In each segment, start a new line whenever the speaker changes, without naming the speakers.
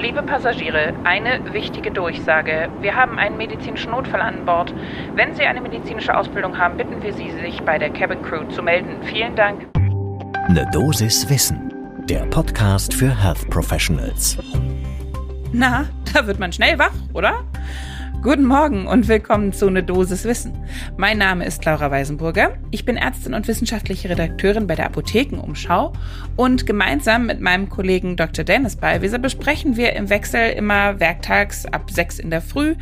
Liebe Passagiere, eine wichtige Durchsage. Wir haben einen medizinischen Notfall an Bord. Wenn Sie eine medizinische Ausbildung haben, bitten wir Sie, sich bei der Cabin Crew zu melden. Vielen Dank.
Ne Dosis Wissen, der Podcast für Health Professionals.
Na, da wird man schnell wach, oder? Guten Morgen und willkommen zu Ne Dosis Wissen. Mein Name ist Laura Weisenburger. Ich bin Ärztin und wissenschaftliche Redakteurin bei der Apothekenumschau und gemeinsam mit meinem Kollegen Dr. Dennis Ballwieser besprechen wir im Wechsel immer werktags ab sechs in der Früh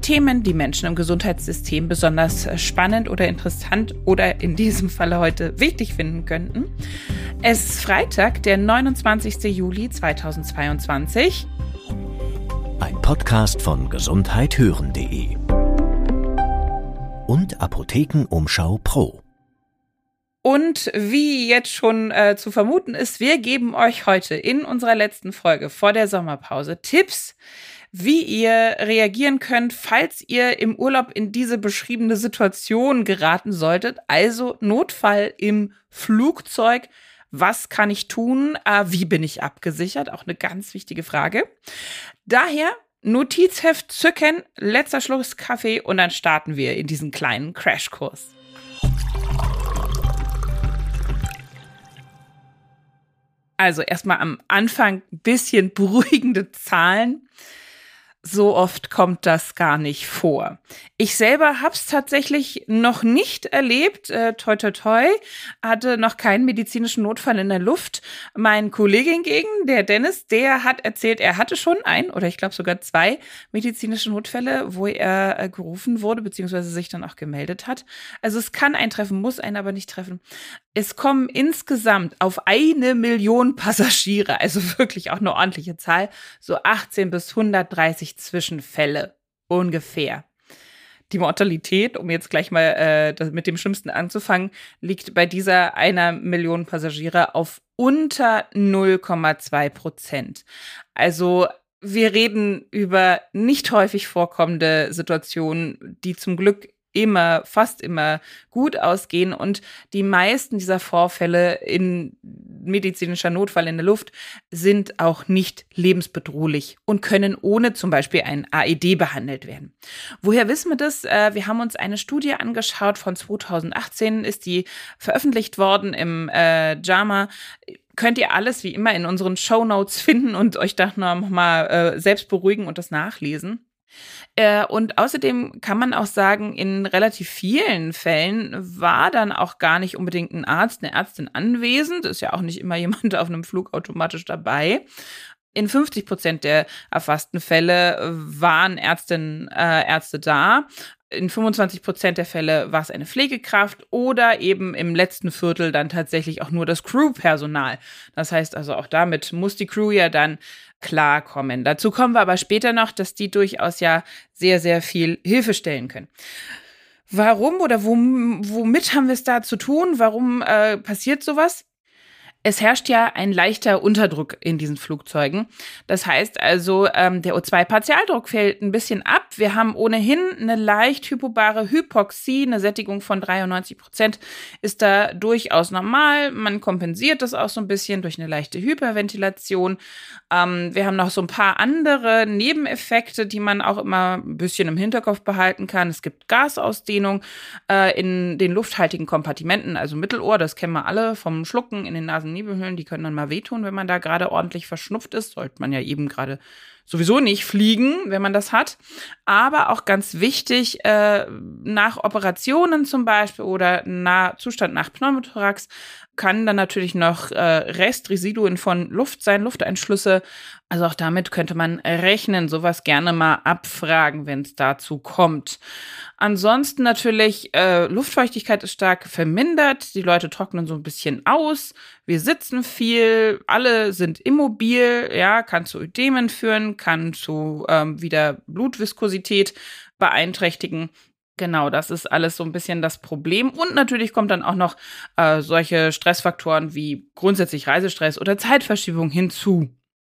Themen, die Menschen im Gesundheitssystem besonders spannend oder interessant oder in diesem Falle heute wichtig finden könnten. Es ist Freitag, der 29. Juli 2022.
Ein Podcast von gesundheithören.de und Apothekenumschau Pro.
Und wie jetzt schon äh, zu vermuten ist, wir geben euch heute in unserer letzten Folge vor der Sommerpause Tipps, wie ihr reagieren könnt, falls ihr im Urlaub in diese beschriebene Situation geraten solltet. Also Notfall im Flugzeug. Was kann ich tun? Äh, wie bin ich abgesichert? Auch eine ganz wichtige Frage. Daher Notizheft zücken, letzter Schluss Kaffee und dann starten wir in diesen kleinen Crashkurs. Also erstmal am Anfang ein bisschen beruhigende Zahlen so oft kommt das gar nicht vor. Ich selber habe es tatsächlich noch nicht erlebt. Äh, toi, toi, toi. Hatte noch keinen medizinischen Notfall in der Luft. Mein Kollege hingegen, der Dennis, der hat erzählt, er hatte schon ein oder ich glaube sogar zwei medizinische Notfälle, wo er äh, gerufen wurde, beziehungsweise sich dann auch gemeldet hat. Also es kann eintreffen, muss einen aber nicht treffen. Es kommen insgesamt auf eine Million Passagiere, also wirklich auch eine ordentliche Zahl, so 18 bis 130 Zwischenfälle ungefähr. Die Mortalität, um jetzt gleich mal äh, mit dem Schlimmsten anzufangen, liegt bei dieser einer Million Passagiere auf unter 0,2 Prozent. Also wir reden über nicht häufig vorkommende Situationen, die zum Glück immer, fast immer gut ausgehen und die meisten dieser Vorfälle in medizinischer Notfall in der Luft sind auch nicht lebensbedrohlich und können ohne zum Beispiel ein AED behandelt werden. Woher wissen wir das? Äh, wir haben uns eine Studie angeschaut von 2018, ist die veröffentlicht worden im äh, JAMA könnt ihr alles wie immer in unseren Show Notes finden und euch da noch mal äh, selbst beruhigen und das nachlesen. Äh, und außerdem kann man auch sagen, in relativ vielen Fällen war dann auch gar nicht unbedingt ein Arzt, eine Ärztin anwesend. Ist ja auch nicht immer jemand auf einem Flug automatisch dabei. In 50 Prozent der erfassten Fälle waren Ärztinnen, äh, Ärzte da in 25 Prozent der Fälle war es eine Pflegekraft oder eben im letzten Viertel dann tatsächlich auch nur das Crewpersonal. Das heißt also auch damit muss die Crew ja dann klarkommen. Dazu kommen wir aber später noch, dass die durchaus ja sehr, sehr viel Hilfe stellen können. Warum oder womit haben wir es da zu tun? Warum äh, passiert sowas? Es herrscht ja ein leichter Unterdruck in diesen Flugzeugen. Das heißt also, ähm, der O2-Partialdruck fällt ein bisschen ab. Wir haben ohnehin eine leicht hypobare Hypoxie, eine Sättigung von 93 Prozent ist da durchaus normal. Man kompensiert das auch so ein bisschen durch eine leichte Hyperventilation. Ähm, wir haben noch so ein paar andere Nebeneffekte, die man auch immer ein bisschen im Hinterkopf behalten kann. Es gibt Gasausdehnung äh, in den lufthaltigen Kompartimenten, also Mittelohr, das kennen wir alle vom Schlucken in den Nasen Nebelhöhlen, die können dann mal wehtun, wenn man da gerade ordentlich verschnupft ist. Sollte man ja eben gerade sowieso nicht fliegen, wenn man das hat. Aber auch ganz wichtig, äh, nach Operationen zum Beispiel oder nach Zustand nach Pneumothorax kann dann natürlich noch äh, Restresiduen von Luft sein, Lufteinschlüsse. Also auch damit könnte man rechnen, sowas gerne mal abfragen, wenn es dazu kommt. Ansonsten natürlich, äh, Luftfeuchtigkeit ist stark vermindert, die Leute trocknen so ein bisschen aus, wir sitzen viel, alle sind immobil, ja, kann zu Ödemen führen, kann zu ähm, wieder Blutviskosität beeinträchtigen. Genau, das ist alles so ein bisschen das Problem. Und natürlich kommt dann auch noch äh, solche Stressfaktoren wie grundsätzlich Reisestress oder Zeitverschiebung hinzu.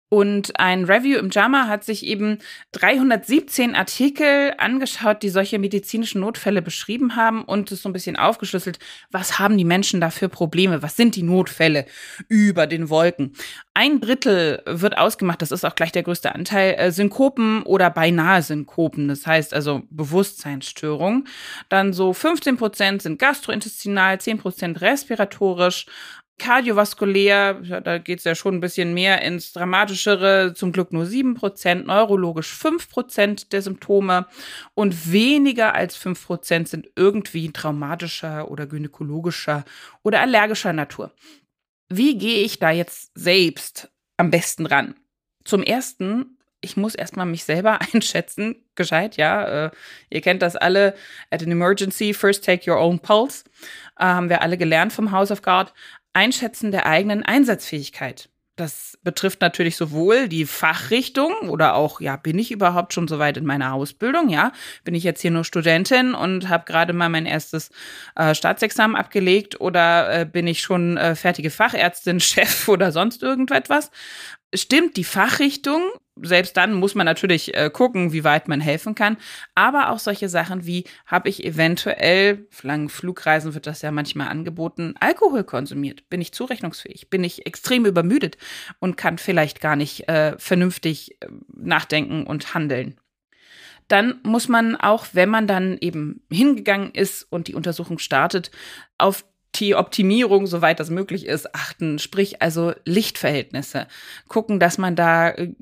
Und ein Review im JAMA hat sich eben 317 Artikel angeschaut, die solche medizinischen Notfälle beschrieben haben und es so ein bisschen aufgeschlüsselt, was haben die Menschen da für Probleme, was sind die Notfälle über den Wolken. Ein Drittel wird ausgemacht, das ist auch gleich der größte Anteil, äh, Synkopen oder beinahe Synkopen, das heißt also Bewusstseinsstörungen. Dann so 15 Prozent sind gastrointestinal, 10 Prozent respiratorisch, Kardiovaskulär, da geht's ja schon ein bisschen mehr ins Dramatischere, zum Glück nur sieben Prozent, neurologisch fünf Prozent der Symptome und weniger als fünf Prozent sind irgendwie traumatischer oder gynäkologischer oder allergischer Natur. Wie gehe ich da jetzt selbst am besten ran? Zum ersten, ich muss erstmal mich selber einschätzen, gescheit, ja. Äh, ihr kennt das alle. At an emergency, first take your own pulse. Äh, haben wir alle gelernt vom House of God. Einschätzen der eigenen Einsatzfähigkeit. Das betrifft natürlich sowohl die Fachrichtung oder auch, ja, bin ich überhaupt schon so weit in meiner Ausbildung? Ja, bin ich jetzt hier nur Studentin und habe gerade mal mein erstes äh, Staatsexamen abgelegt oder äh, bin ich schon äh, fertige Fachärztin, Chef oder sonst irgendetwas? Stimmt die Fachrichtung selbst dann muss man natürlich äh, gucken, wie weit man helfen kann. Aber auch solche Sachen wie, habe ich eventuell, langen Flugreisen wird das ja manchmal angeboten, Alkohol konsumiert? Bin ich zurechnungsfähig? Bin ich extrem übermüdet und kann vielleicht gar nicht äh, vernünftig äh, nachdenken und handeln? Dann muss man auch, wenn man dann eben hingegangen ist und die Untersuchung startet, auf die Optimierung, soweit das möglich ist, achten. Sprich also Lichtverhältnisse. Gucken, dass man da äh,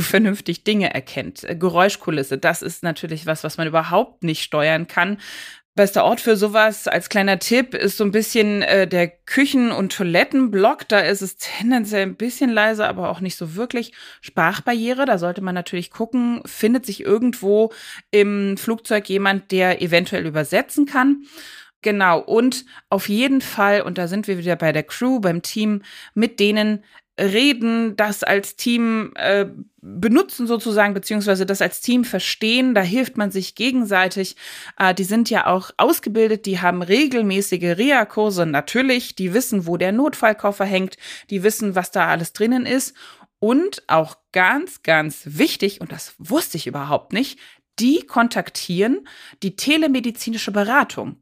vernünftig Dinge erkennt. Äh, Geräuschkulisse, das ist natürlich was, was man überhaupt nicht steuern kann. Bester Ort für sowas als kleiner Tipp ist so ein bisschen äh, der Küchen- und Toilettenblock. Da ist es tendenziell ein bisschen leiser, aber auch nicht so wirklich. Sprachbarriere, da sollte man natürlich gucken, findet sich irgendwo im Flugzeug jemand, der eventuell übersetzen kann. Genau, und auf jeden Fall, und da sind wir wieder bei der Crew, beim Team, mit denen reden, das als Team äh, benutzen sozusagen, beziehungsweise das als Team verstehen. Da hilft man sich gegenseitig. Äh, die sind ja auch ausgebildet, die haben regelmäßige Reha-Kurse natürlich, die wissen, wo der Notfallkoffer hängt, die wissen, was da alles drinnen ist. Und auch ganz, ganz wichtig, und das wusste ich überhaupt nicht, die kontaktieren die telemedizinische Beratung,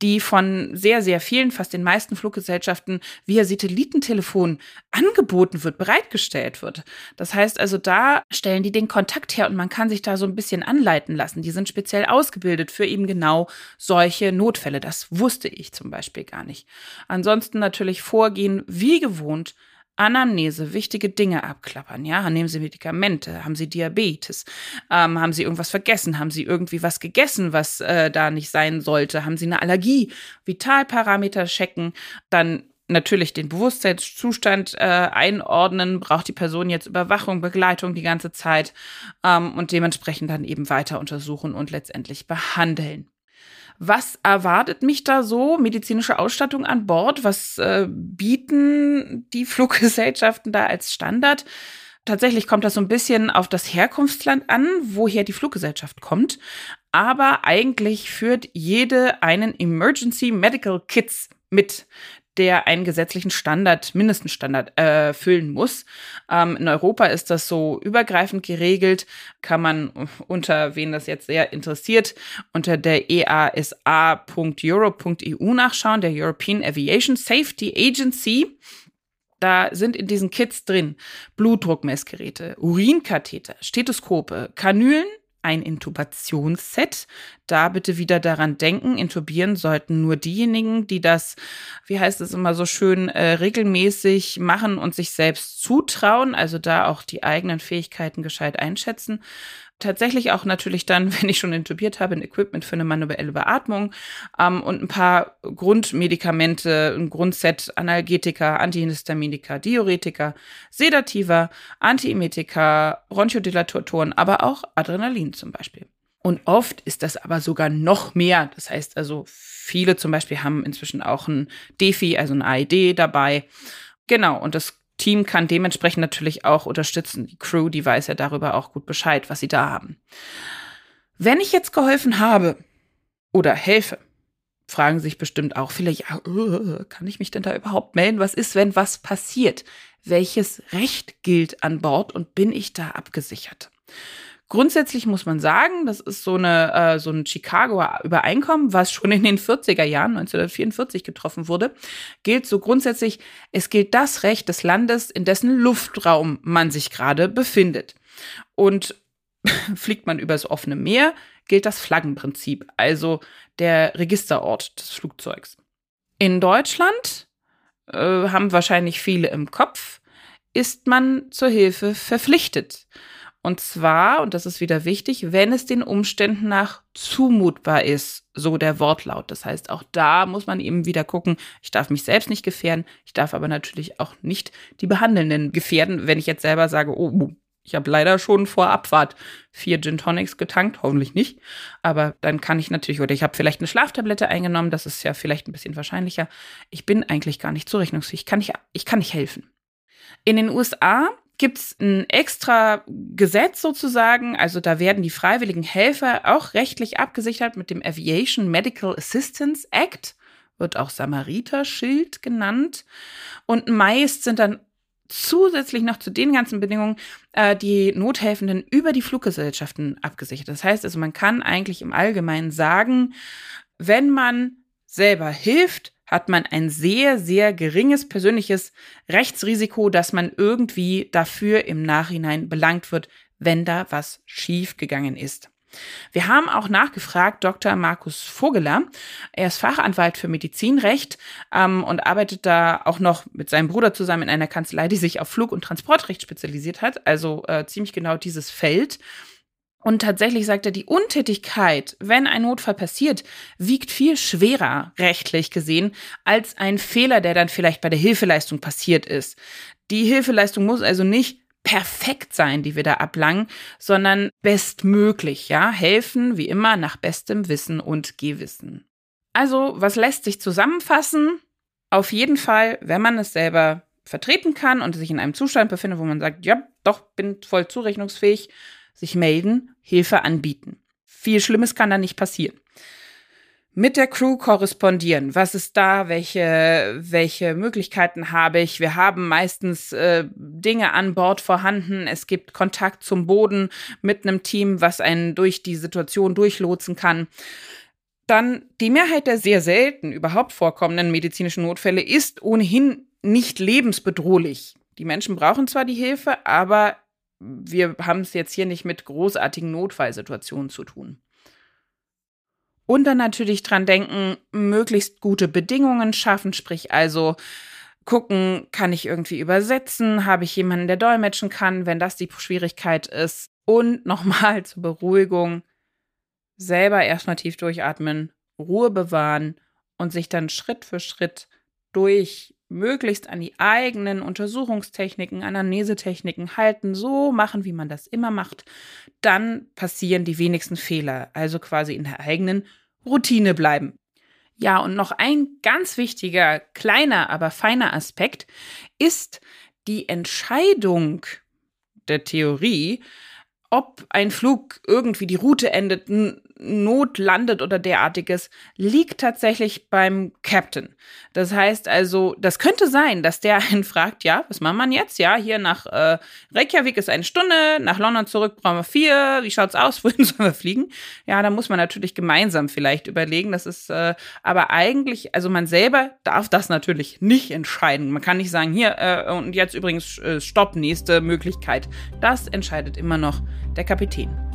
die von sehr, sehr vielen, fast den meisten Fluggesellschaften via Satellitentelefon angeboten wird, bereitgestellt wird. Das heißt also, da stellen die den Kontakt her und man kann sich da so ein bisschen anleiten lassen. Die sind speziell ausgebildet für eben genau solche Notfälle. Das wusste ich zum Beispiel gar nicht. Ansonsten natürlich vorgehen wie gewohnt Anamnese, wichtige Dinge abklappern. Ja, nehmen Sie Medikamente, haben Sie Diabetes, ähm, haben Sie irgendwas vergessen, haben Sie irgendwie was gegessen, was äh, da nicht sein sollte, haben Sie eine Allergie, Vitalparameter checken, dann natürlich den Bewusstseinszustand äh, einordnen, braucht die Person jetzt Überwachung, Begleitung die ganze Zeit ähm, und dementsprechend dann eben weiter untersuchen und letztendlich behandeln. Was erwartet mich da so? Medizinische Ausstattung an Bord? Was äh, bieten die Fluggesellschaften da als Standard? Tatsächlich kommt das so ein bisschen auf das Herkunftsland an, woher die Fluggesellschaft kommt. Aber eigentlich führt jede einen Emergency Medical Kits mit der einen gesetzlichen Standard, Mindeststandard erfüllen äh, muss. Ähm, in Europa ist das so übergreifend geregelt, kann man unter, wen das jetzt sehr interessiert, unter der easa.europe.eu nachschauen, der European Aviation Safety Agency. Da sind in diesen Kits drin Blutdruckmessgeräte, Urinkatheter, Stethoskope, Kanülen, ein Intubationsset. Da bitte wieder daran denken, intubieren sollten nur diejenigen, die das, wie heißt es immer so schön, äh, regelmäßig machen und sich selbst zutrauen, also da auch die eigenen Fähigkeiten gescheit einschätzen tatsächlich auch natürlich dann, wenn ich schon intubiert habe, ein Equipment für eine manuelle Beatmung ähm, und ein paar Grundmedikamente, ein Grundset Analgetika, Antihistaminika, Diuretika, Sedativa, Antiemetika, Bronchodilatoren, aber auch Adrenalin zum Beispiel. Und oft ist das aber sogar noch mehr. Das heißt also, viele zum Beispiel haben inzwischen auch ein DeFi, also ein AED dabei. Genau, und das Team kann dementsprechend natürlich auch unterstützen. Die Crew, die weiß ja darüber auch gut Bescheid, was sie da haben. Wenn ich jetzt geholfen habe oder helfe, fragen sich bestimmt auch viele, ja, uh, kann ich mich denn da überhaupt melden? Was ist, wenn was passiert? welches Recht gilt an Bord und bin ich da abgesichert? Grundsätzlich muss man sagen, das ist so eine äh, so ein Chicagoer Übereinkommen, was schon in den 40er Jahren 1944 getroffen wurde, gilt so grundsätzlich, es gilt das Recht des Landes, in dessen Luftraum man sich gerade befindet. Und fliegt man übers offene Meer, gilt das Flaggenprinzip, also der Registerort des Flugzeugs. In Deutschland äh, haben wahrscheinlich viele im Kopf, ist man zur Hilfe verpflichtet. Und zwar, und das ist wieder wichtig, wenn es den Umständen nach zumutbar ist, so der Wortlaut. Das heißt, auch da muss man eben wieder gucken, ich darf mich selbst nicht gefährden, ich darf aber natürlich auch nicht die Behandelnden gefährden, wenn ich jetzt selber sage, oh, ich habe leider schon vor Abfahrt vier Gin Tonics getankt, hoffentlich nicht. Aber dann kann ich natürlich, oder ich habe vielleicht eine Schlaftablette eingenommen, das ist ja vielleicht ein bisschen wahrscheinlicher. Ich bin eigentlich gar nicht zurechnungsfähig, ich kann nicht, ich kann nicht helfen. In den USA gibt es ein extra Gesetz sozusagen. Also da werden die freiwilligen Helfer auch rechtlich abgesichert mit dem Aviation Medical Assistance Act, wird auch Samariter-Schild genannt. Und meist sind dann zusätzlich noch zu den ganzen Bedingungen äh, die Nothelfenden über die Fluggesellschaften abgesichert. Das heißt also, man kann eigentlich im Allgemeinen sagen, wenn man selber hilft, hat man ein sehr, sehr geringes persönliches Rechtsrisiko, dass man irgendwie dafür im Nachhinein belangt wird, wenn da was schiefgegangen ist. Wir haben auch nachgefragt, Dr. Markus Vogeler. Er ist Fachanwalt für Medizinrecht ähm, und arbeitet da auch noch mit seinem Bruder zusammen in einer Kanzlei, die sich auf Flug- und Transportrecht spezialisiert hat, also äh, ziemlich genau dieses Feld. Und tatsächlich sagt er, die Untätigkeit, wenn ein Notfall passiert, wiegt viel schwerer rechtlich gesehen als ein Fehler, der dann vielleicht bei der Hilfeleistung passiert ist. Die Hilfeleistung muss also nicht perfekt sein, die wir da ablangen, sondern bestmöglich, ja, helfen wie immer nach bestem Wissen und Gewissen. Also, was lässt sich zusammenfassen? Auf jeden Fall, wenn man es selber vertreten kann und sich in einem Zustand befindet, wo man sagt, ja, doch, bin voll zurechnungsfähig, sich melden, Hilfe anbieten. Viel Schlimmes kann da nicht passieren. Mit der Crew korrespondieren. Was ist da? Welche, welche Möglichkeiten habe ich? Wir haben meistens äh, Dinge an Bord vorhanden. Es gibt Kontakt zum Boden mit einem Team, was einen durch die Situation durchlotsen kann. Dann die Mehrheit der sehr selten überhaupt vorkommenden medizinischen Notfälle ist ohnehin nicht lebensbedrohlich. Die Menschen brauchen zwar die Hilfe, aber wir haben es jetzt hier nicht mit großartigen Notfallsituationen zu tun. Und dann natürlich dran denken, möglichst gute Bedingungen schaffen, sprich also gucken, kann ich irgendwie übersetzen, habe ich jemanden, der dolmetschen kann, wenn das die Schwierigkeit ist. Und nochmal zur Beruhigung, selber erstmal tief durchatmen, Ruhe bewahren und sich dann Schritt für Schritt durch möglichst an die eigenen Untersuchungstechniken, Anamnesetechniken halten, so machen, wie man das immer macht, dann passieren die wenigsten Fehler, also quasi in der eigenen Routine bleiben. Ja, und noch ein ganz wichtiger, kleiner, aber feiner Aspekt ist die Entscheidung der Theorie, ob ein Flug irgendwie die Route endet, Not landet oder derartiges, liegt tatsächlich beim Captain. Das heißt also, das könnte sein, dass der einen fragt, ja, was macht man jetzt? Ja, hier nach äh, Reykjavik ist eine Stunde, nach London zurück brauchen wir vier, wie schaut's aus, wohin sollen wir fliegen? Ja, da muss man natürlich gemeinsam vielleicht überlegen. Das ist äh, aber eigentlich, also man selber darf das natürlich nicht entscheiden. Man kann nicht sagen, hier äh, und jetzt übrigens äh, Stopp, nächste Möglichkeit. Das entscheidet immer noch der Kapitän.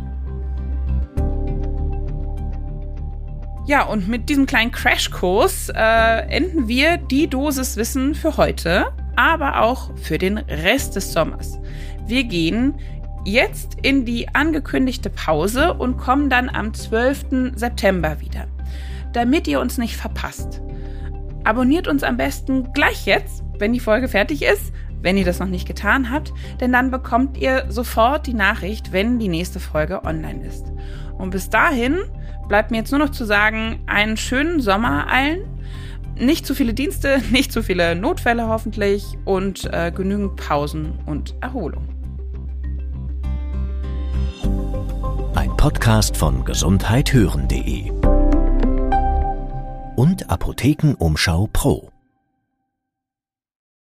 Ja, und mit diesem kleinen Crashkurs äh, enden wir die Dosis Wissen für heute, aber auch für den Rest des Sommers. Wir gehen jetzt in die angekündigte Pause und kommen dann am 12. September wieder. Damit ihr uns nicht verpasst, abonniert uns am besten gleich jetzt, wenn die Folge fertig ist, wenn ihr das noch nicht getan habt, denn dann bekommt ihr sofort die Nachricht, wenn die nächste Folge online ist. Und bis dahin bleibt mir jetzt nur noch zu sagen, einen schönen Sommer allen. Nicht zu viele Dienste, nicht zu viele Notfälle hoffentlich und äh, genügend Pausen und Erholung.
Ein Podcast von gesundheithören.de und Apothekenumschau Pro.